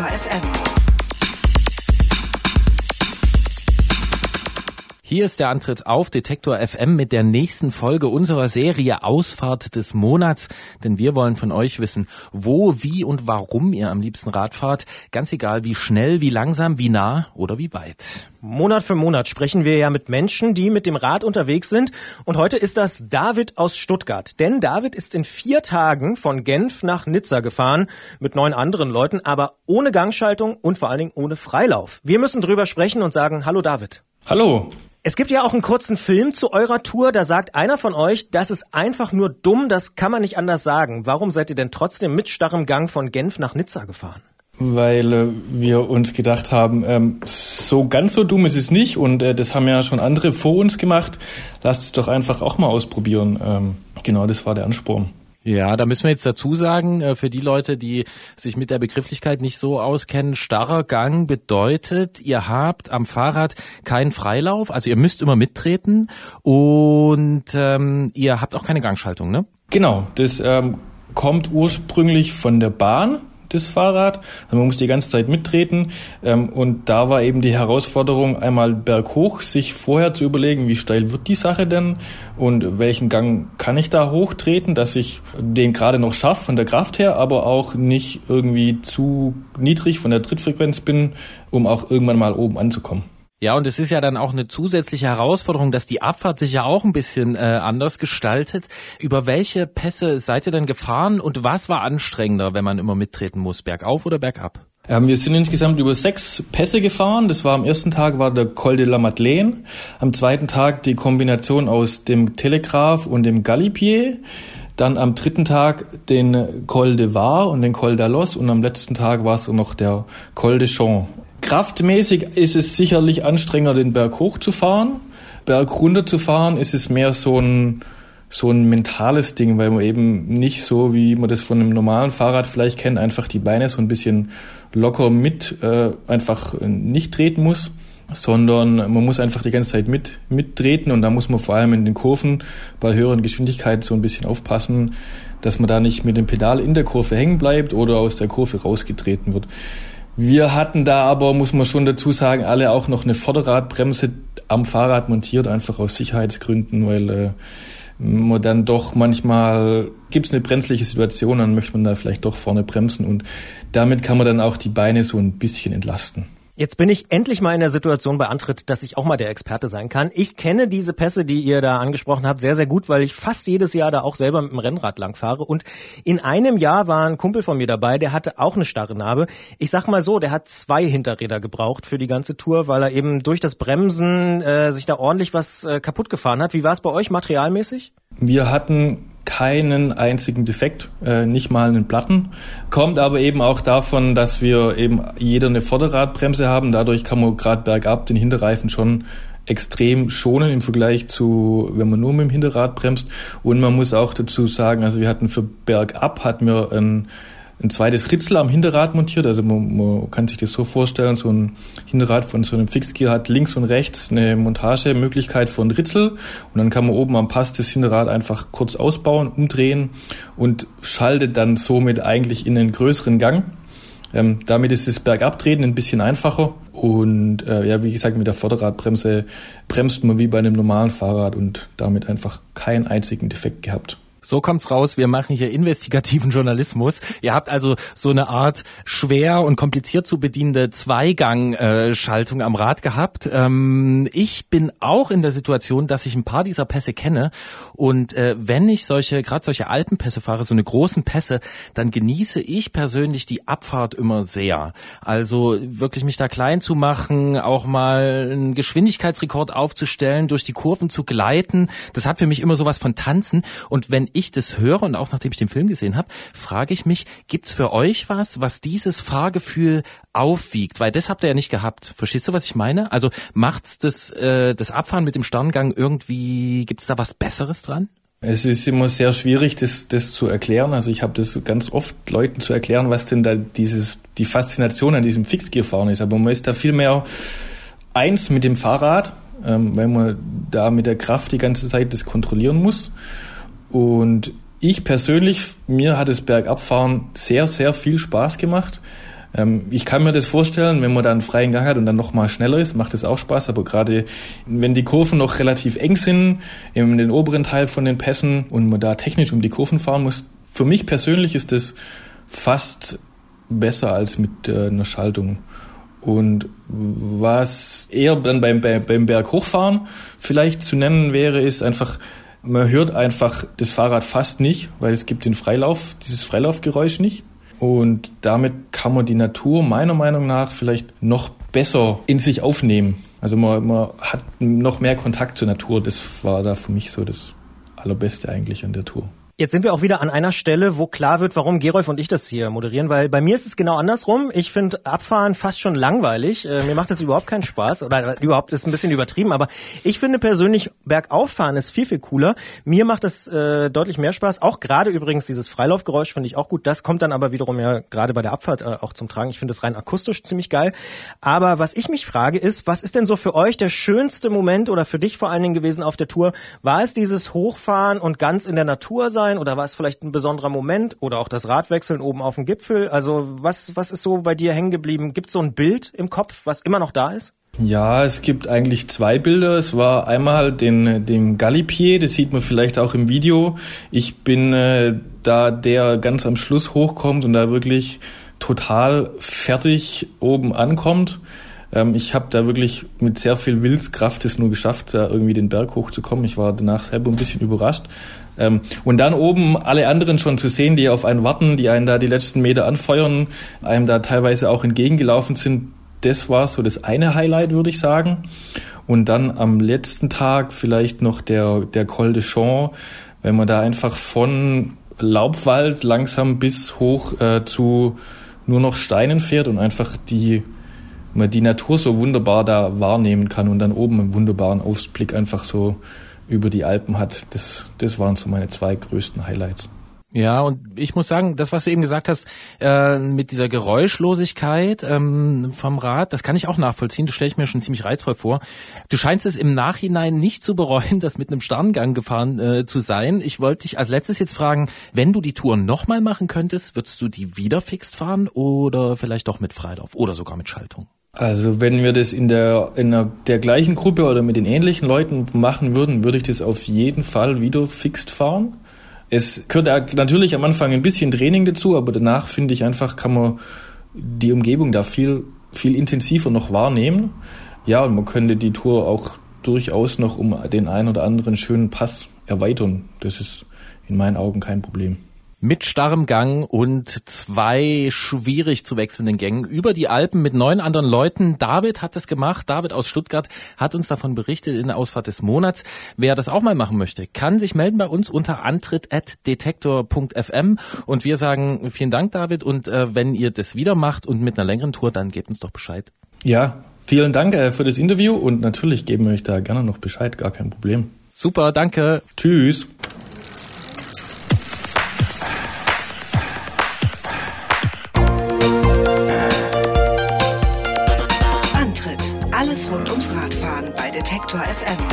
Detektor FM. Hier ist der Antritt auf Detektor FM mit der nächsten Folge unserer Serie Ausfahrt des Monats. Denn wir wollen von euch wissen, wo, wie und warum ihr am liebsten Rad fahrt. Ganz egal, wie schnell, wie langsam, wie nah oder wie weit. Monat für Monat sprechen wir ja mit Menschen, die mit dem Rad unterwegs sind. Und heute ist das David aus Stuttgart. Denn David ist in vier Tagen von Genf nach Nizza gefahren mit neun anderen Leuten, aber ohne Gangschaltung und vor allen Dingen ohne Freilauf. Wir müssen drüber sprechen und sagen, hallo David. Hallo. Es gibt ja auch einen kurzen Film zu eurer Tour, da sagt einer von euch, das ist einfach nur dumm, das kann man nicht anders sagen. Warum seid ihr denn trotzdem mit starrem Gang von Genf nach Nizza gefahren? Weil äh, wir uns gedacht haben, ähm, so ganz so dumm ist es nicht und äh, das haben ja schon andere vor uns gemacht. Lasst es doch einfach auch mal ausprobieren. Ähm, genau, das war der Ansporn. Ja, da müssen wir jetzt dazu sagen, äh, für die Leute, die sich mit der Begrifflichkeit nicht so auskennen, starrer Gang bedeutet, ihr habt am Fahrrad keinen Freilauf, also ihr müsst immer mittreten und ähm, ihr habt auch keine Gangschaltung, ne? Genau, das ähm, kommt ursprünglich von der Bahn das Fahrrad. Also man muss die ganze Zeit mittreten. Ähm, und da war eben die Herausforderung, einmal berghoch, sich vorher zu überlegen, wie steil wird die Sache denn und welchen Gang kann ich da hochtreten, dass ich den gerade noch schaffe von der Kraft her, aber auch nicht irgendwie zu niedrig von der Trittfrequenz bin, um auch irgendwann mal oben anzukommen. Ja, und es ist ja dann auch eine zusätzliche Herausforderung, dass die Abfahrt sich ja auch ein bisschen äh, anders gestaltet. Über welche Pässe seid ihr denn gefahren und was war anstrengender, wenn man immer mittreten muss, bergauf oder bergab? Ähm, wir sind insgesamt über sechs Pässe gefahren. Das war am ersten Tag war der Col de la Madeleine, am zweiten Tag die Kombination aus dem Telegraph und dem Galipier. Dann am dritten Tag den Col de Var und den Col d'Alos und am letzten Tag war es noch der Col de Champs. Kraftmäßig ist es sicherlich anstrengender, den Berg hoch zu fahren. Berg runter zu fahren ist es mehr so ein, so ein mentales Ding, weil man eben nicht so, wie man das von einem normalen Fahrrad vielleicht kennt, einfach die Beine so ein bisschen locker mit äh, einfach nicht treten muss, sondern man muss einfach die ganze Zeit mit mittreten und da muss man vor allem in den Kurven bei höheren Geschwindigkeiten so ein bisschen aufpassen, dass man da nicht mit dem Pedal in der Kurve hängen bleibt oder aus der Kurve rausgetreten wird. Wir hatten da aber, muss man schon dazu sagen, alle auch noch eine Vorderradbremse am Fahrrad montiert, einfach aus Sicherheitsgründen, weil äh, man dann doch manchmal gibt es eine brenzliche Situation, dann möchte man da vielleicht doch vorne bremsen und damit kann man dann auch die Beine so ein bisschen entlasten. Jetzt bin ich endlich mal in der Situation bei Antritt, dass ich auch mal der Experte sein kann. Ich kenne diese Pässe, die ihr da angesprochen habt, sehr, sehr gut, weil ich fast jedes Jahr da auch selber mit dem Rennrad langfahre. Und in einem Jahr war ein Kumpel von mir dabei, der hatte auch eine starre Narbe. Ich sag mal so, der hat zwei Hinterräder gebraucht für die ganze Tour, weil er eben durch das Bremsen äh, sich da ordentlich was äh, kaputt gefahren hat. Wie war es bei euch materialmäßig? Wir hatten keinen einzigen Defekt, äh, nicht mal einen Platten. Kommt aber eben auch davon, dass wir eben jeder eine Vorderradbremse haben. Dadurch kann man gerade bergab den Hinterreifen schon extrem schonen im Vergleich zu, wenn man nur mit dem Hinterrad bremst. Und man muss auch dazu sagen, also wir hatten für bergab hatten wir ein ein zweites Ritzel am Hinterrad montiert. Also man, man, kann sich das so vorstellen, so ein Hinterrad von so einem Fixgear hat links und rechts eine Montagemöglichkeit von Ritzel und dann kann man oben am Pass das Hinterrad einfach kurz ausbauen, umdrehen und schaltet dann somit eigentlich in einen größeren Gang. Ähm, damit ist das Bergabtreten ein bisschen einfacher und äh, ja, wie gesagt, mit der Vorderradbremse bremst man wie bei einem normalen Fahrrad und damit einfach keinen einzigen Defekt gehabt. So kommt's raus, wir machen hier investigativen Journalismus. Ihr habt also so eine Art schwer und kompliziert zu bedienende Zweigang-Schaltung am Rad gehabt. Ähm, ich bin auch in der Situation, dass ich ein paar dieser Pässe kenne und äh, wenn ich solche, gerade solche Alpenpässe fahre, so eine großen Pässe, dann genieße ich persönlich die Abfahrt immer sehr. Also wirklich mich da klein zu machen, auch mal einen Geschwindigkeitsrekord aufzustellen, durch die Kurven zu gleiten, das hat für mich immer sowas von Tanzen und wenn das höre und auch nachdem ich den Film gesehen habe, frage ich mich, gibt's für euch was, was dieses Fahrgefühl aufwiegt? Weil das habt ihr ja nicht gehabt. Verstehst du, was ich meine? Also macht's das, äh, das Abfahren mit dem Sterngang irgendwie, gibt's da was Besseres dran? Es ist immer sehr schwierig, das, das zu erklären. Also ich habe das ganz oft Leuten zu erklären, was denn da dieses, die Faszination an diesem Fixgefahren ist. Aber man ist da viel mehr eins mit dem Fahrrad, ähm, weil man da mit der Kraft die ganze Zeit das kontrollieren muss. Und ich persönlich, mir hat das Bergabfahren sehr, sehr viel Spaß gemacht, Ähm, ich kann mir das vorstellen, wenn man dann einen freien Gang hat und dann noch mal schneller ist, macht es auch Spaß. Aber gerade wenn die Kurven noch relativ eng sind, in den oberen Teil von den Pässen und man da technisch um die Kurven fahren muss, für mich persönlich ist das fast besser als mit äh, einer Schaltung. Und was eher dann beim, beim Berg hochfahren vielleicht zu nennen wäre, ist einfach, man hört einfach das Fahrrad fast nicht, weil es gibt den Freilauf, dieses Freilaufgeräusch nicht. Und damit kann man die Natur meiner Meinung nach vielleicht noch besser in sich aufnehmen. Also man, man hat noch mehr Kontakt zur Natur. Das war da für mich so das Allerbeste eigentlich an der Tour. Jetzt sind wir auch wieder an einer Stelle, wo klar wird, warum Gerolf und ich das hier moderieren, weil bei mir ist es genau andersrum. Ich finde Abfahren fast schon langweilig. Äh, mir macht das überhaupt keinen Spaß oder überhaupt ist ein bisschen übertrieben, aber ich finde persönlich Bergauffahren ist viel, viel cooler. Mir macht das äh, deutlich mehr Spaß. Auch gerade übrigens dieses Freilaufgeräusch finde ich auch gut. Das kommt dann aber wiederum ja gerade bei der Abfahrt äh, auch zum Tragen. Ich finde das rein akustisch ziemlich geil. Aber was ich mich frage ist, was ist denn so für euch der schönste Moment oder für dich vor allen Dingen gewesen auf der Tour? War es dieses Hochfahren und ganz in der Natur sein? Sein oder war es vielleicht ein besonderer Moment oder auch das Radwechseln oben auf dem Gipfel? Also was, was ist so bei dir hängen geblieben? Gibt es so ein Bild im Kopf, was immer noch da ist? Ja, es gibt eigentlich zwei Bilder. Es war einmal den, den Galipier, das sieht man vielleicht auch im Video. Ich bin äh, da, der ganz am Schluss hochkommt und da wirklich total fertig oben ankommt. Ähm, ich habe da wirklich mit sehr viel Willenskraft es nur geschafft, da irgendwie den Berg hochzukommen. Ich war danach selber ein bisschen überrascht. Ähm, und dann oben alle anderen schon zu sehen, die auf einen warten, die einen da die letzten Meter anfeuern, einem da teilweise auch entgegengelaufen sind, das war so das eine Highlight, würde ich sagen. Und dann am letzten Tag vielleicht noch der, der Col de Champ, wenn man da einfach von Laubwald langsam bis hoch äh, zu nur noch Steinen fährt und einfach die, man die Natur so wunderbar da wahrnehmen kann und dann oben einen wunderbaren Ausblick einfach so über die Alpen hat. Das, das waren so meine zwei größten Highlights. Ja, und ich muss sagen, das, was du eben gesagt hast, äh, mit dieser Geräuschlosigkeit ähm, vom Rad, das kann ich auch nachvollziehen. Das stelle ich mir schon ziemlich reizvoll vor. Du scheinst es im Nachhinein nicht zu bereuen, das mit einem Sterngang gefahren äh, zu sein. Ich wollte dich als letztes jetzt fragen, wenn du die Tour nochmal machen könntest, würdest du die wieder fixt fahren oder vielleicht doch mit Freilauf oder sogar mit Schaltung? Also wenn wir das in der, in der, der gleichen Gruppe oder mit den ähnlichen Leuten machen würden, würde ich das auf jeden Fall wieder fixt fahren. Es gehört natürlich am Anfang ein bisschen Training dazu, aber danach finde ich einfach, kann man die Umgebung da viel, viel intensiver noch wahrnehmen. Ja, und man könnte die Tour auch durchaus noch um den einen oder anderen schönen Pass erweitern. Das ist in meinen Augen kein Problem mit starrem Gang und zwei schwierig zu wechselnden Gängen über die Alpen mit neun anderen Leuten. David hat das gemacht. David aus Stuttgart hat uns davon berichtet in der Ausfahrt des Monats. Wer das auch mal machen möchte, kann sich melden bei uns unter antritt.detektor.fm und wir sagen vielen Dank, David. Und äh, wenn ihr das wieder macht und mit einer längeren Tour, dann gebt uns doch Bescheid. Ja, vielen Dank äh, für das Interview und natürlich geben wir euch da gerne noch Bescheid, gar kein Problem. Super, danke. Tschüss. Detektor FM.